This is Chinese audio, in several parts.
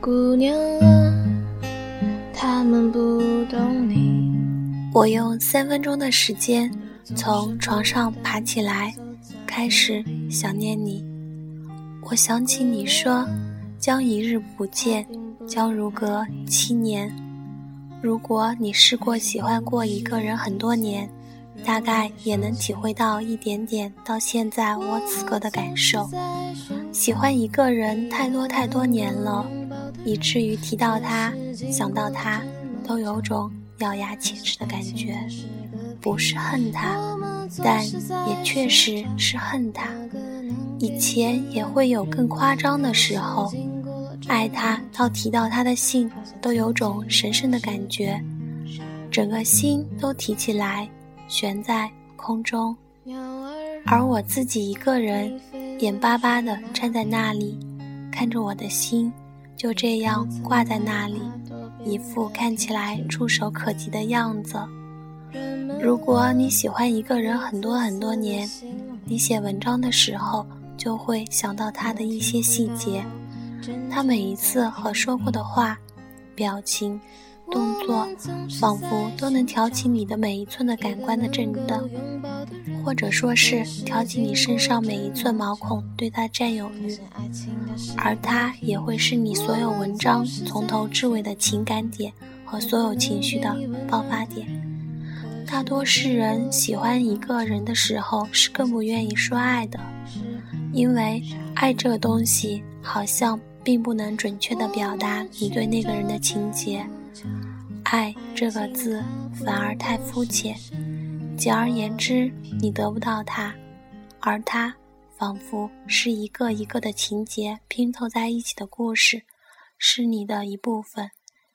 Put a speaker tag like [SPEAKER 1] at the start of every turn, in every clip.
[SPEAKER 1] 姑娘啊，他们不懂你。
[SPEAKER 2] 我用三分钟的时间从床上爬起来，开始想念你。我想起你说，将一日不见，将如隔七年。如果你试过喜欢过一个人很多年，大概也能体会到一点点到现在我此刻的感受。喜欢一个人太多太多年了。以至于提到他、想到他，都有种咬牙切齿的感觉。不是恨他，但也确实是恨他。以前也会有更夸张的时候，爱他到提到他的姓，都有种神圣的感觉，整个心都提起来，悬在空中。而我自己一个人，眼巴巴地站在那里，看着我的心。就这样挂在那里，一副看起来触手可及的样子。如果你喜欢一个人很多很多年，你写文章的时候就会想到他的一些细节，他每一次和说过的话、表情。动作仿佛都能挑起你的每一寸的感官的震动，或者说是挑起你身上每一寸毛孔对他占有欲，而他也会是你所有文章从头至尾的情感点和所有情绪的爆发点。大多世人喜欢一个人的时候是更不愿意说爱的，因为爱这个东西好像并不能准确的表达你对那个人的情结。爱这个字反而太肤浅，简而言之，你得不到他，而他仿佛是一个一个的情节拼凑在一起的故事，是你的一部分，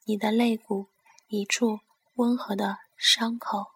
[SPEAKER 2] 你的肋骨，一处温和的伤口。